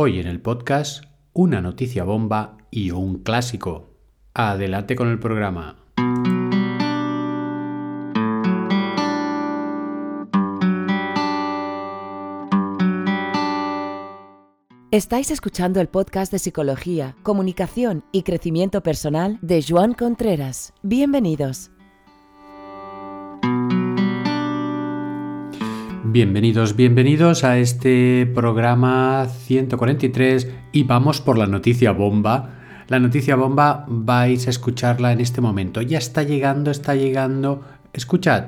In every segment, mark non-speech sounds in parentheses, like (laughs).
Hoy en el podcast, una noticia bomba y un clásico. Adelante con el programa. Estáis escuchando el podcast de Psicología, Comunicación y Crecimiento Personal de Joan Contreras. Bienvenidos. Bienvenidos, bienvenidos a este programa 143 y vamos por la noticia bomba. La noticia bomba vais a escucharla en este momento. Ya está llegando, está llegando. Escuchad.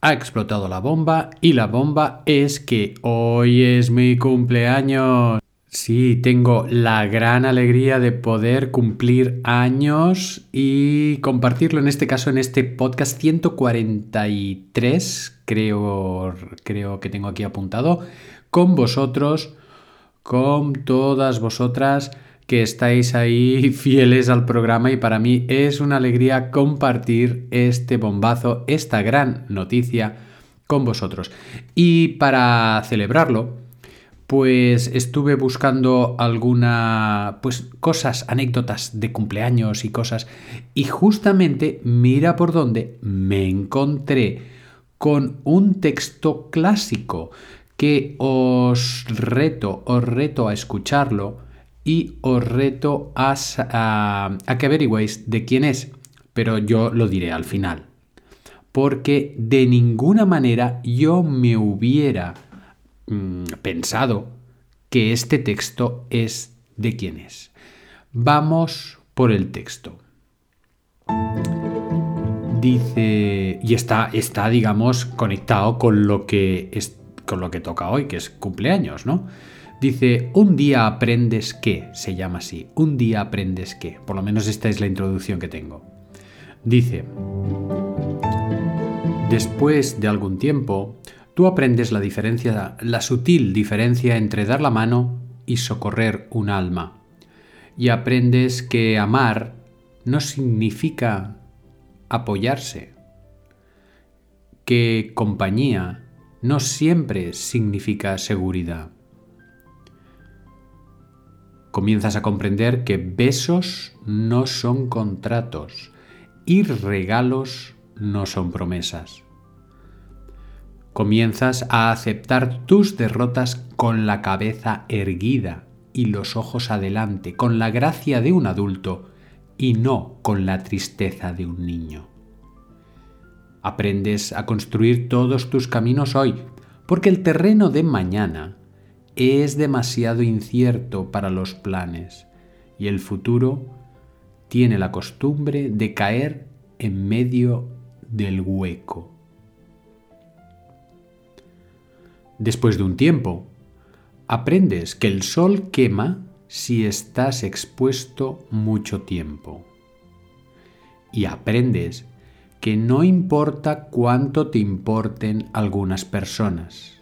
Ha explotado la bomba y la bomba es que hoy es mi cumpleaños. Sí, tengo la gran alegría de poder cumplir años y compartirlo en este caso en este podcast 143, creo, creo que tengo aquí apuntado, con vosotros, con todas vosotras que estáis ahí (laughs) fieles al programa y para mí es una alegría compartir este bombazo, esta gran noticia con vosotros. Y para celebrarlo, pues estuve buscando alguna pues cosas, anécdotas de cumpleaños y cosas y justamente mira por dónde me encontré con un texto clásico que os reto, os reto a escucharlo y os reto a, que averigüéis de quién es, pero yo lo diré al final. Porque de ninguna manera yo me hubiera mm, pensado que este texto es de quién es. Vamos por el texto. Dice, y está, está digamos, conectado con lo, que es, con lo que toca hoy, que es cumpleaños, ¿no? Dice, un día aprendes qué, se llama así, un día aprendes qué, por lo menos esta es la introducción que tengo. Dice, después de algún tiempo, tú aprendes la diferencia, la sutil diferencia entre dar la mano y socorrer un alma. Y aprendes que amar no significa apoyarse, que compañía no siempre significa seguridad comienzas a comprender que besos no son contratos y regalos no son promesas. Comienzas a aceptar tus derrotas con la cabeza erguida y los ojos adelante, con la gracia de un adulto y no con la tristeza de un niño. Aprendes a construir todos tus caminos hoy, porque el terreno de mañana es demasiado incierto para los planes y el futuro tiene la costumbre de caer en medio del hueco. Después de un tiempo, aprendes que el sol quema si estás expuesto mucho tiempo. Y aprendes que no importa cuánto te importen algunas personas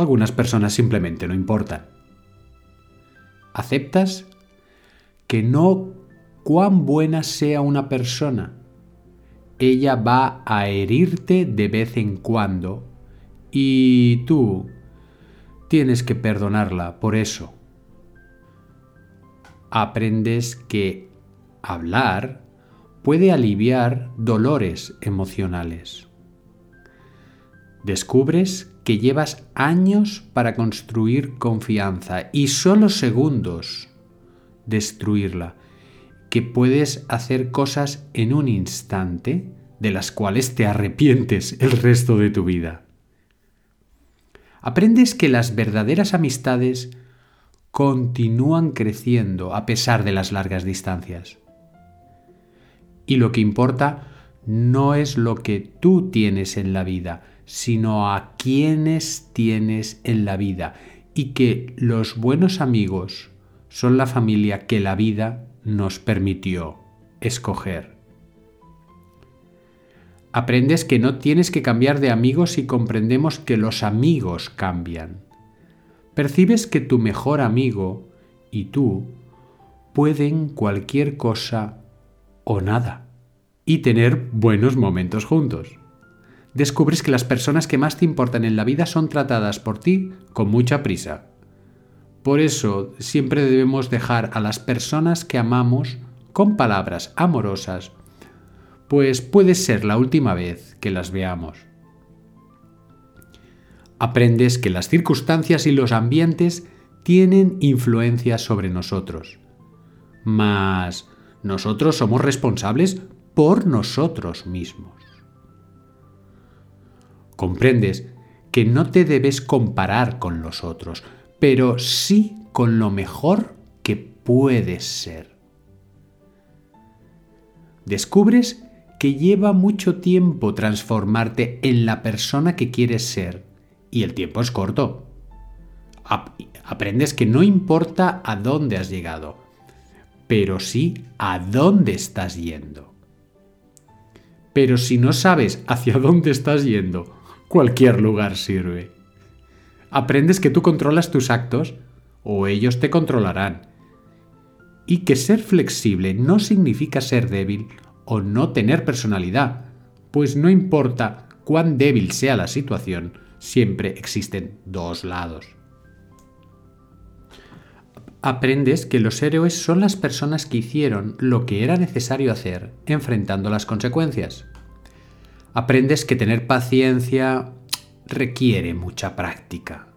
algunas personas simplemente no importan. ¿Aceptas que no cuán buena sea una persona? Ella va a herirte de vez en cuando y tú tienes que perdonarla por eso. Aprendes que hablar puede aliviar dolores emocionales. Descubres que llevas años para construir confianza y solo segundos destruirla, que puedes hacer cosas en un instante de las cuales te arrepientes el resto de tu vida. Aprendes que las verdaderas amistades continúan creciendo a pesar de las largas distancias. Y lo que importa no es lo que tú tienes en la vida, sino a quienes tienes en la vida y que los buenos amigos son la familia que la vida nos permitió escoger. Aprendes que no tienes que cambiar de amigos y comprendemos que los amigos cambian. Percibes que tu mejor amigo y tú pueden cualquier cosa o nada y tener buenos momentos juntos. Descubres que las personas que más te importan en la vida son tratadas por ti con mucha prisa. Por eso siempre debemos dejar a las personas que amamos con palabras amorosas, pues puede ser la última vez que las veamos. Aprendes que las circunstancias y los ambientes tienen influencia sobre nosotros. Mas nosotros somos responsables por nosotros mismos. Comprendes que no te debes comparar con los otros, pero sí con lo mejor que puedes ser. Descubres que lleva mucho tiempo transformarte en la persona que quieres ser y el tiempo es corto. Aprendes que no importa a dónde has llegado, pero sí a dónde estás yendo. Pero si no sabes hacia dónde estás yendo, cualquier lugar sirve. Aprendes que tú controlas tus actos o ellos te controlarán. Y que ser flexible no significa ser débil o no tener personalidad, pues no importa cuán débil sea la situación, siempre existen dos lados. Aprendes que los héroes son las personas que hicieron lo que era necesario hacer enfrentando las consecuencias. Aprendes que tener paciencia requiere mucha práctica.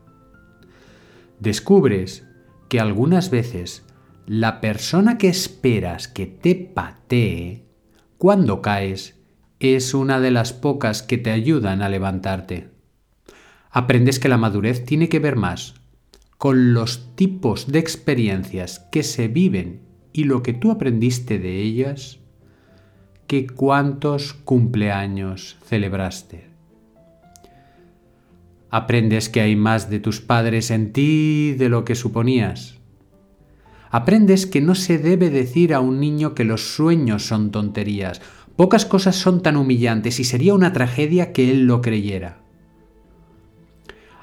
Descubres que algunas veces la persona que esperas que te patee cuando caes es una de las pocas que te ayudan a levantarte. Aprendes que la madurez tiene que ver más con los tipos de experiencias que se viven y lo que tú aprendiste de ellas, cuántos cumpleaños celebraste. Aprendes que hay más de tus padres en ti de lo que suponías. Aprendes que no se debe decir a un niño que los sueños son tonterías. Pocas cosas son tan humillantes y sería una tragedia que él lo creyera.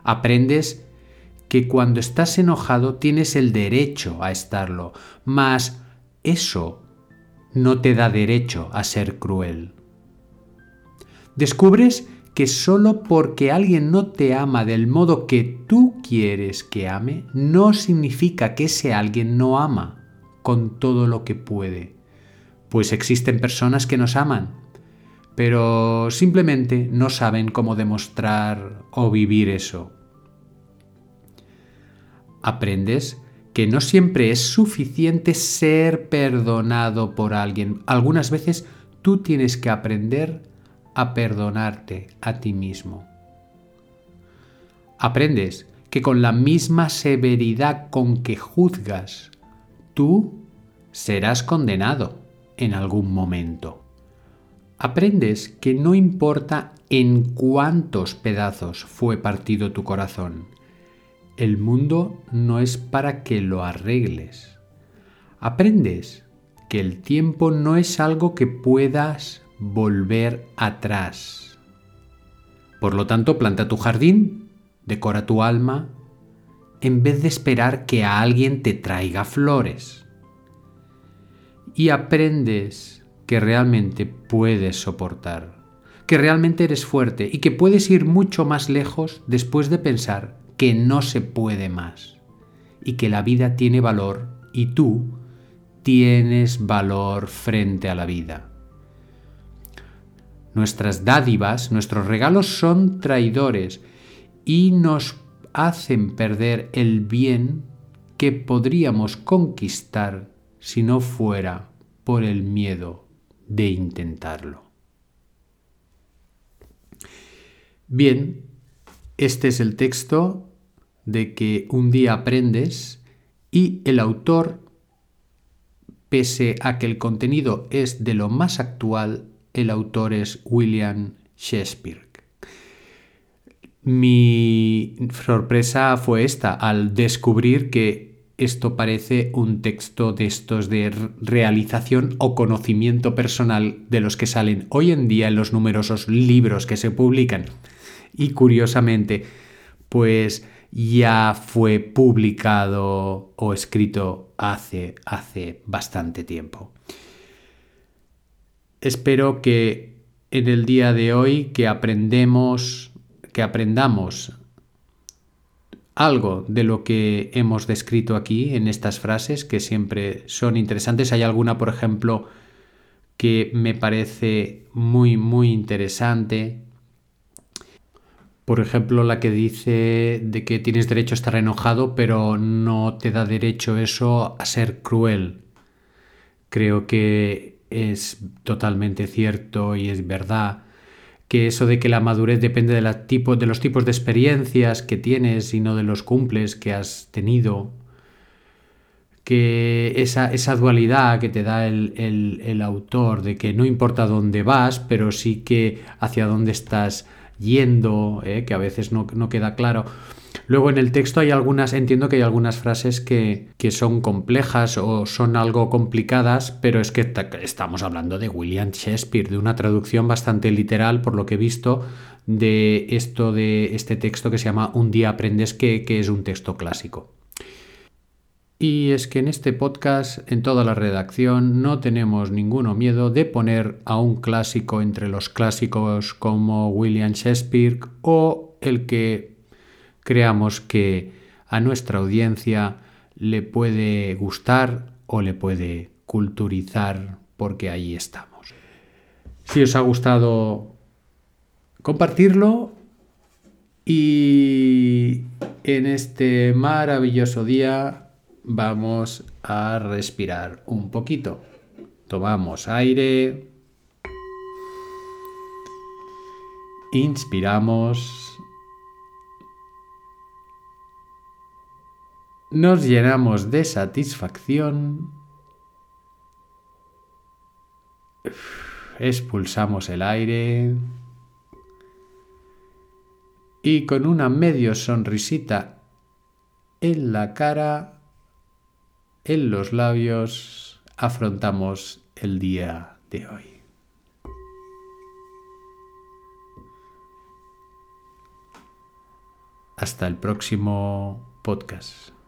Aprendes que cuando estás enojado tienes el derecho a estarlo, mas eso no te da derecho a ser cruel. Descubres que solo porque alguien no te ama del modo que tú quieres que ame, no significa que ese alguien no ama con todo lo que puede. Pues existen personas que nos aman, pero simplemente no saben cómo demostrar o vivir eso aprendes que no siempre es suficiente ser perdonado por alguien. Algunas veces tú tienes que aprender a perdonarte a ti mismo. Aprendes que con la misma severidad con que juzgas, tú serás condenado en algún momento. Aprendes que no importa en cuántos pedazos fue partido tu corazón, el mundo no es para que lo arregles. Aprendes que el tiempo no es algo que puedas volver atrás. Por lo tanto, planta tu jardín, decora tu alma, en vez de esperar que a alguien te traiga flores. Y aprendes que realmente puedes soportar, que realmente eres fuerte y que puedes ir mucho más lejos después de pensar que no se puede más y que la vida tiene valor y tú tienes valor frente a la vida. Nuestras dádivas, nuestros regalos son traidores y nos hacen perder el bien que podríamos conquistar si no fuera por el miedo de intentarlo. Bien, este es el texto de que un día aprendes y el autor, pese a que el contenido es de lo más actual, el autor es William Shakespeare. Mi sorpresa fue esta al descubrir que esto parece un texto de estos de realización o conocimiento personal de los que salen hoy en día en los numerosos libros que se publican. Y curiosamente, pues ya fue publicado o escrito hace, hace bastante tiempo. Espero que en el día de hoy que aprendemos, que aprendamos algo de lo que hemos descrito aquí en estas frases que siempre son interesantes. Hay alguna, por ejemplo, que me parece muy, muy interesante. Por ejemplo, la que dice de que tienes derecho a estar enojado, pero no te da derecho eso a ser cruel. Creo que es totalmente cierto y es verdad que eso de que la madurez depende de, los tipos de experiencias que tienes y no de los cumples que has tenido, que esa, esa dualidad que te da el, autor de que no importa dónde vas, pero sí que hacia dónde estás yendo, eh, que a veces no, no queda claro. Luego en el texto hay algunas, entiendo que hay algunas frases que, son complejas o son algo complicadas, pero es que estamos hablando de William Shakespeare, de una traducción bastante literal, por lo que he visto, de esto de este texto que se llama Un día aprendes que, que es un texto clásico. Y es que en este podcast, en toda la redacción, no tenemos ninguno miedo de poner a un clásico entre los clásicos como William Shakespeare o el que creamos que a nuestra audiencia le puede gustar o le puede culturizar porque ahí estamos. Si os ha gustado, compartirlo y en este maravilloso día vamos a respirar un poquito. Tomamos aire. Inspiramos. nos llenamos de satisfacción, expulsamos el aire y con una medio sonrisita en la cara, en los labios, afrontamos el día de hoy. Hasta el próximo podcast.